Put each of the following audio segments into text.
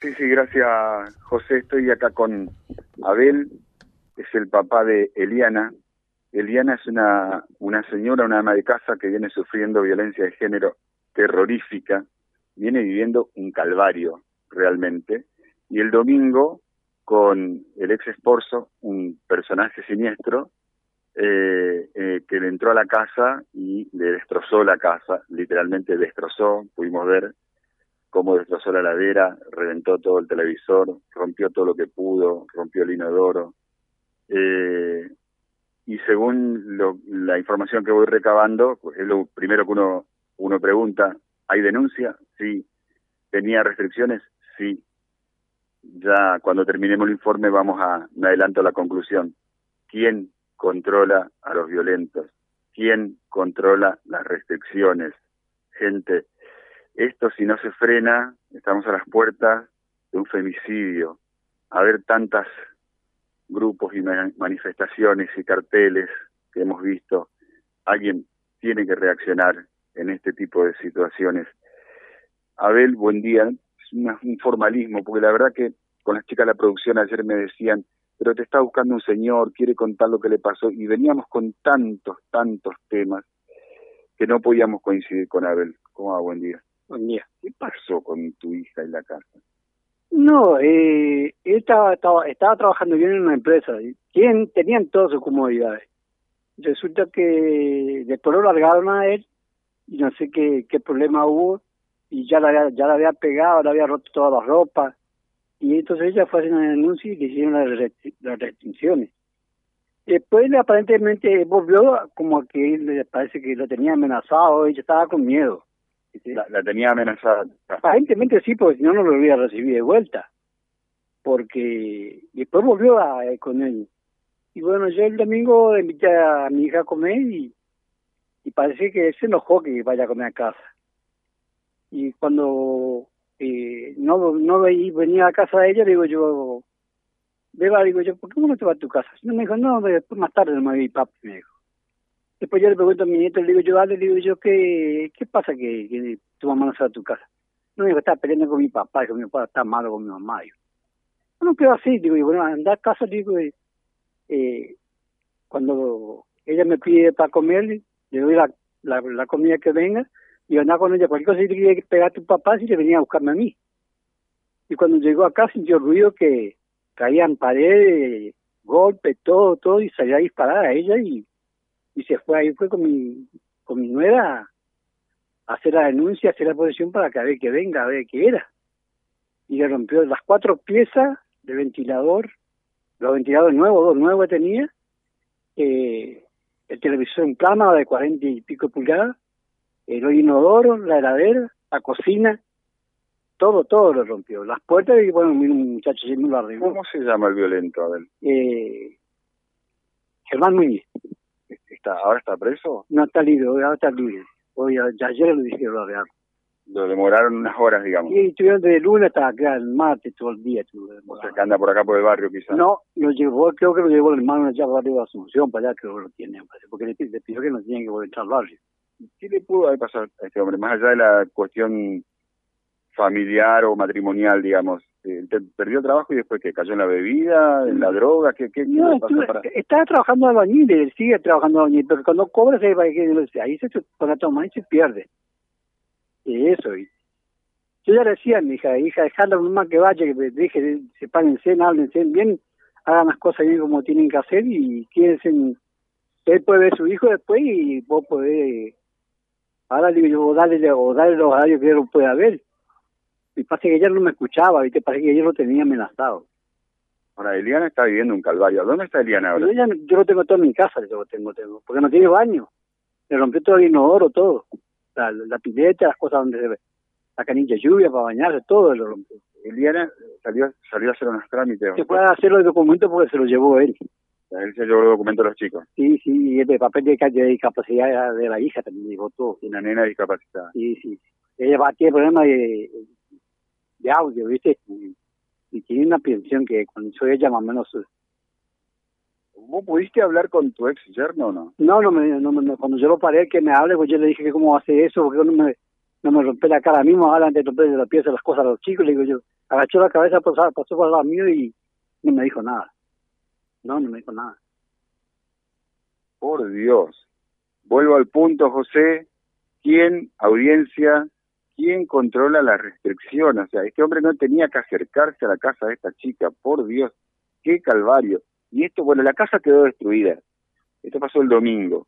Sí, sí, gracias José. Estoy acá con Abel, es el papá de Eliana. Eliana es una, una señora, una ama de casa que viene sufriendo violencia de género terrorífica, viene viviendo un calvario realmente. Y el domingo, con el ex esposo, un personaje siniestro, eh, eh, que le entró a la casa y le destrozó la casa, literalmente destrozó, pudimos ver cómo destrozó la ladera, reventó todo el televisor, rompió todo lo que pudo, rompió el inodoro. Eh, y según la información que voy recabando, pues es lo primero que uno, uno pregunta, ¿hay denuncia? Sí. ¿Tenía restricciones? Sí. Ya cuando terminemos el informe vamos a, me adelanto a la conclusión. ¿Quién controla a los violentos? ¿Quién controla las restricciones? Gente, esto si no se frena, estamos a las puertas de un femicidio. A ver tantas grupos y manifestaciones y carteles que hemos visto, alguien tiene que reaccionar en este tipo de situaciones. Abel, buen día. Es un formalismo, porque la verdad que con las chicas de la producción ayer me decían, pero te está buscando un señor, quiere contar lo que le pasó, y veníamos con tantos, tantos temas que no podíamos coincidir con Abel. ¿Cómo va? Buen día. ¿Qué pasó con tu hija en la casa? No, eh, él estaba, estaba, estaba trabajando bien en una empresa. ¿Quién tenían todas sus comodidades. Resulta que después lo largaron a él y no sé qué, qué problema hubo y ya la, había, ya la había pegado, le había roto toda la ropa. Y entonces ella fue a hacer una denuncia y le hicieron las, las restricciones. Después aparentemente volvió como que le parece que lo tenía amenazado, ella estaba con miedo. La, tenía amenazada. Aparentemente sí, porque si no, no lo hubiera recibido de vuelta. Porque después volvió a, eh, con él. Y bueno, yo el domingo invité a mi hija a comer y, y parece que se enojó que vaya a comer a casa. Y cuando eh, no, no venía a casa de ella, digo yo, Beba, digo yo, ¿por qué no te vas a tu casa? No me dijo, no, después más tarde no me vi papi, me dijo. Después yo le pregunto a mi nieto, le digo yo, dale, le digo yo, ¿qué, qué pasa que, tu mamá no sale a tu casa? No, digo, está peleando con mi papá, que mi papá está malo con mi mamá. Digo. No quedó así, digo, y bueno, andar a casa, digo, eh, cuando ella me pide para comer, le doy la, la, comida que venga, y andar con ella, cualquier cosa, si le pegar a tu papá, si le venía a buscarme a mí. Y cuando llegó acá sintió ruido que caían paredes, golpes, todo, todo, y salía a disparar a ella y y se fue ahí fue con mi con mi nuera a hacer la denuncia, a hacer la posesión para que a ver que venga, a ver qué era. Y le rompió las cuatro piezas de ventilador, los ventiladores nuevos, dos nuevos tenía, eh, el televisor en plama de cuarenta y pico pulgadas, el inodoro, la heladera, la cocina, todo, todo lo rompió. Las puertas y bueno, un muchacho no lo arregló. ¿Cómo se llama el violento, Abel? Eh, Germán Muñiz ahora está preso? No está libre, ahora está libre. Hoy, ayer lo dijeron lo Lo demoraron unas horas, digamos. Sí, estuvieron de lunes hasta acá, el martes, todo el día. O sea, que anda por acá por el barrio, quizás. No, lo llevó, creo que lo llevó el hermano allá para de Asunción, para allá creo que lo tiene, porque le, pidió que no tenían que volver al barrio. ¿Qué le pudo haber pasado a este hombre? Más allá de la cuestión familiar o matrimonial, digamos. Eh, ¿Perdió trabajo y después que cayó en la bebida, en la droga? ¿Qué, qué, no, para... Estaba trabajando albañil, él sigue trabajando albañil, pero cuando cobra se va ahí se pone a tomar y se pierde. Y eso. Y yo ya le decía a mi hija, hija, dejadla mamá que vaya, que deje, sepárense, háblense bien, hagan las cosas bien como tienen que hacer y quédense él puede ver a su hijo después y vos podés ahora digo yo o darle los horarios que él pueda ver y pasa que ella no me escuchaba, ¿viste? Parece que ella lo tenía amenazado. Ahora, Eliana está viviendo un calvario. ¿Dónde está Eliana ahora? yo lo tengo todo en mi casa, yo lo tengo, tengo, porque no tiene baño. Le rompió todo el inodoro, todo. La, la pileta, las cosas donde se ve. La canilla de lluvia para bañarse, todo lo rompió. Eliana salió, salió a hacer unos trámites. Se puede hacer los documentos porque se los llevó él. Él se llevó los documentos a los chicos. Sí, sí, y el papel de, de discapacidad de la hija también llevó todo. Y una nena discapacitada. Sí, sí. Ella tiene problemas de, de audio, ¿viste? Y, tiene una pensión que cuando soy ella más o menos... ¿Vos pudiste hablar con tu ex yerno o no? No, no, me, no, cuando yo lo paré que me hable, pues yo le dije que cómo hace eso, porque no me, no me rompe la cara mismo, ahora antes de romper la pieza las cosas a los chicos, le digo yo, agachó la cabeza, pasó, pasó por el lado mío y no me dijo nada. No, no me dijo nada. Por Dios. Vuelvo al punto, José. ¿Quién, audiencia, quién controla la restricción? O sea, este hombre no tenía que acercarse a la casa de esta chica. Por Dios, qué calvario. Y esto, bueno, la casa quedó destruida. Esto pasó el domingo.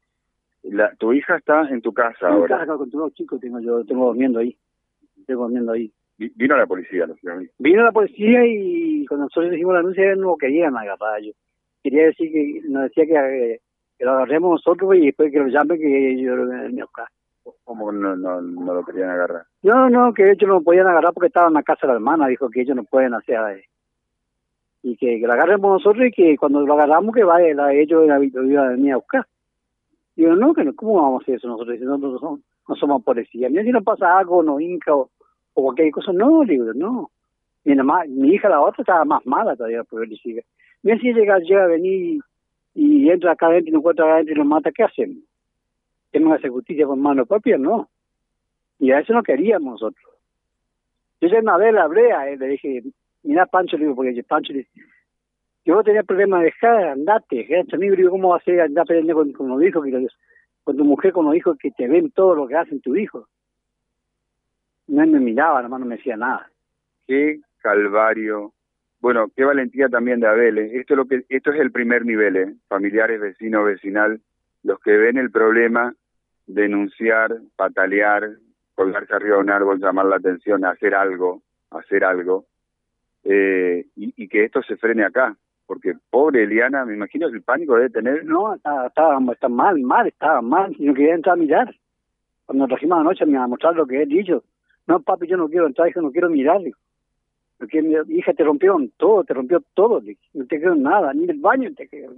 La, tu hija está en tu casa En ahora. casa con dos chicos tengo yo, tengo durmiendo ahí. Tengo durmiendo ahí. Vi- Vino la policía, lógicamente. Vino la policía y cuando nosotros hicimos la ellos no querían agarrar. Yo quería decir que nos decía que, eh, que lo agarremos nosotros y después que lo llamen que ellos lo ven en mi ¿Cómo no, no, no lo querían agarrar? No, no, que ellos no lo podían agarrar porque estaba en la casa de la hermana, dijo que ellos no pueden hacer eh, y que, que lo agarremos nosotros y que cuando lo agarramos que vaya la, ellos la, iban a venir a buscar. Digo, no, que no, ¿cómo vamos a hacer eso nosotros? Si nosotros no somos, no somos policías. Mira si nos pasa algo, nos hinca o, o cualquier cosa. No, digo, no. Mi, ma- mi hija, la otra, estaba más mala todavía por le sigue. Mira si llega, llega a venir y entra acá adentro y nos encuentra acá adentro y nos mata, ¿qué hacemos? ¿Tenemos que hacer justicia con mano propia? No. Y a eso no queríamos nosotros. Yo ya una vez le hablé a él, le dije, mira Pancho, le digo, porque Pancho, le yo tenía problemas de dejar, andate, dejate amigo, digo, ¿cómo vas a ir a andar peleando con, con los hijos, que con tu mujer, con los hijos que te ven todo lo que hacen tu hijo? No me miraba, nomás no me decía nada. Qué calvario. Bueno, qué valentía también de Abel. ¿eh? Esto es lo que esto es el primer nivel, ¿eh? familiares, vecinos, vecinal, los que ven el problema, denunciar, patalear, colgarse arriba de un árbol, llamar la atención, hacer algo, hacer algo, eh, y, que esto se frene acá, porque pobre Eliana, me imagino que el pánico debe tener. No, estaba, estaba, mal, mal, estaba mal, y no quería entrar a mirar. Cuando trajimos anoche me iba a mostrar lo que he dicho. No, papi, yo no quiero entrar, hijo, no quiero mirar. No quiero mirar. Hija, te rompieron todo, te rompió todo. dije. No te quedó nada, ni el baño te quedó.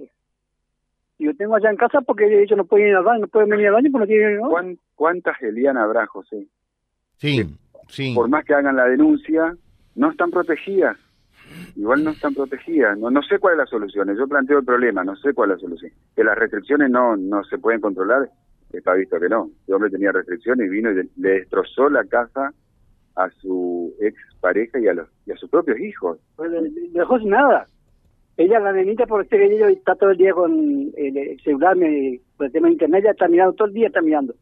Yo tengo allá en casa porque ellos no pueden ir al baño, no pueden venir al baño porque no tienen... ¿no? ¿Cuán- ¿Cuántas Eliana habrá, José? Sí, sí. por más que hagan la denuncia, no están protegidas. Igual no están protegidas. No, no sé cuál es la solución. Yo planteo el problema, no sé cuál es la solución. Que las restricciones no, no se pueden controlar, está visto que no. El hombre tenía restricciones y vino y le, destrozó la casa a su ex pareja y a, los, y a sus propios hijos. Pues le dejó sin nada. Ella, la nenita, por este que ella está todo el día con el, el celular, me, por el tema de internet, ella está mirando, todo el día está mirando.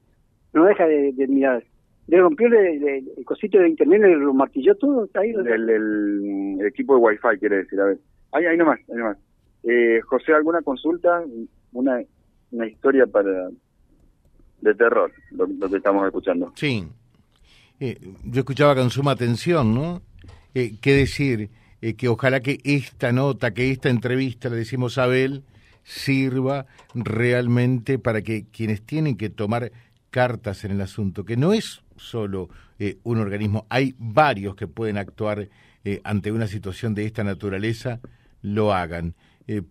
No deja de, de mirar. Le rompió el, el- el cosito de internet, le lo martilló todo, está ahí. El, el- el equipo de Wi-Fi, quiere decir, a ver. Ahí, ahí nomás, ahí nomás. Eh, José, ¿alguna consulta? Una, una historia para de terror, lo, lo que estamos escuchando. Sí. Eh, yo escuchaba con suma atención, ¿no? Eh, ¿Qué decir? Eh, que ojalá que esta nota, que esta entrevista, le decimos a Abel, sirva realmente para que quienes tienen que tomar cartas en el asunto, que no es solo eh, un organismo, hay varios que pueden actuar eh, ante una situación de esta naturaleza, lo hagan,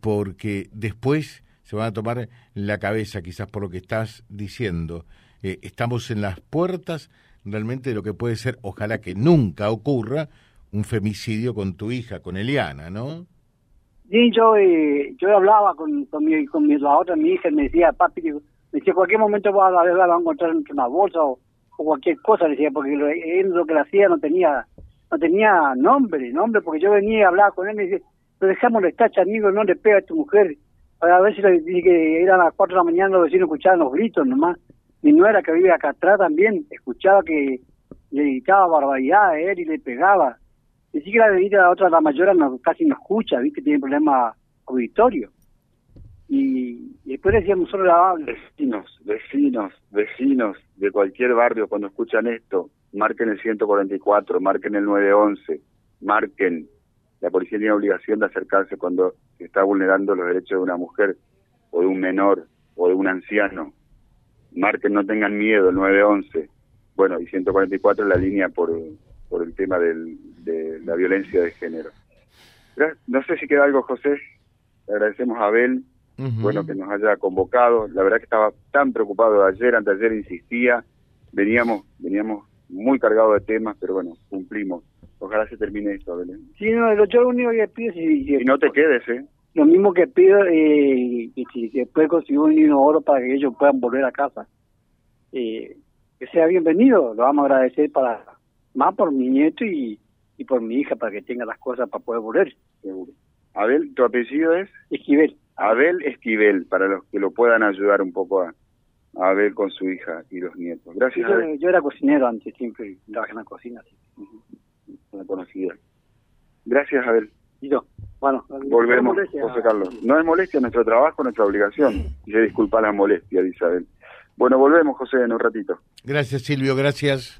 porque después se van a tomar la cabeza quizás por lo que estás diciendo. Estamos en las puertas realmente de lo que puede ser, ojalá que nunca ocurra, un femicidio con tu hija, con Eliana, ¿no? Sí, yo, eh, yo hablaba con, con, mi, con mi, la otra, mi hija, y me decía, papi, me decía, cualquier momento va a, a encontrar una bolsa o, cualquier cosa, decía, porque lo, él lo que le hacía no tenía no tenía nombre, nombre, porque yo venía y hablaba con él y me decía, pero dejámoslo estar, amigo, no le pega a tu mujer. A veces le dije que eran las cuatro de la mañana, los vecinos escuchaban los gritos nomás. Mi nuera que vive acá atrás también, escuchaba que le gritaba barbaridad a él y le pegaba. Y sí que la bebida otra, la mayor, no, casi no escucha, ¿viste? Tiene problemas auditorios. Y, y después decíamos solo la Vecinos, vecinos, vecinos de cualquier barrio, cuando escuchan esto, marquen el 144, marquen el 911, marquen. La policía tiene obligación de acercarse cuando se está vulnerando los derechos de una mujer o de un menor o de un anciano. Marquen, no tengan miedo, el 911. Bueno, y 144 es la línea por, por el tema del, de la violencia de género. No sé si queda algo, José. Le agradecemos a Abel bueno que nos haya convocado. La verdad que estaba tan preocupado ayer, anteayer insistía. Veníamos, veníamos muy cargados de temas, pero bueno, cumplimos. Ojalá se termine esto, Belén. Sí, no, lo- yo lo único que pido es si, si- Y no te quedes, ¿eh? lo mismo que pido eh, que si puede conseguir un niño oro para que ellos puedan volver a casa. Eh, que sea bienvenido, lo vamos a agradecer para más por mi nieto y, y por mi hija para que tenga las cosas para poder volver. Seguro. Abel, ¿tu apellido es? Esquivel. Abel Esquivel, para los que lo puedan ayudar un poco a, a Abel con su hija y los nietos. Gracias, Yo, yo era cocinero antes, siempre trabajé en la cocina. así. Una conocida. Gracias, Abel. Y yo, bueno, Volvemos, no. José Carlos. No es molestia nuestro trabajo, nuestra obligación. Y se disculpa la molestia, dice Abel. Bueno, volvemos, José, en un ratito. Gracias, Silvio, gracias.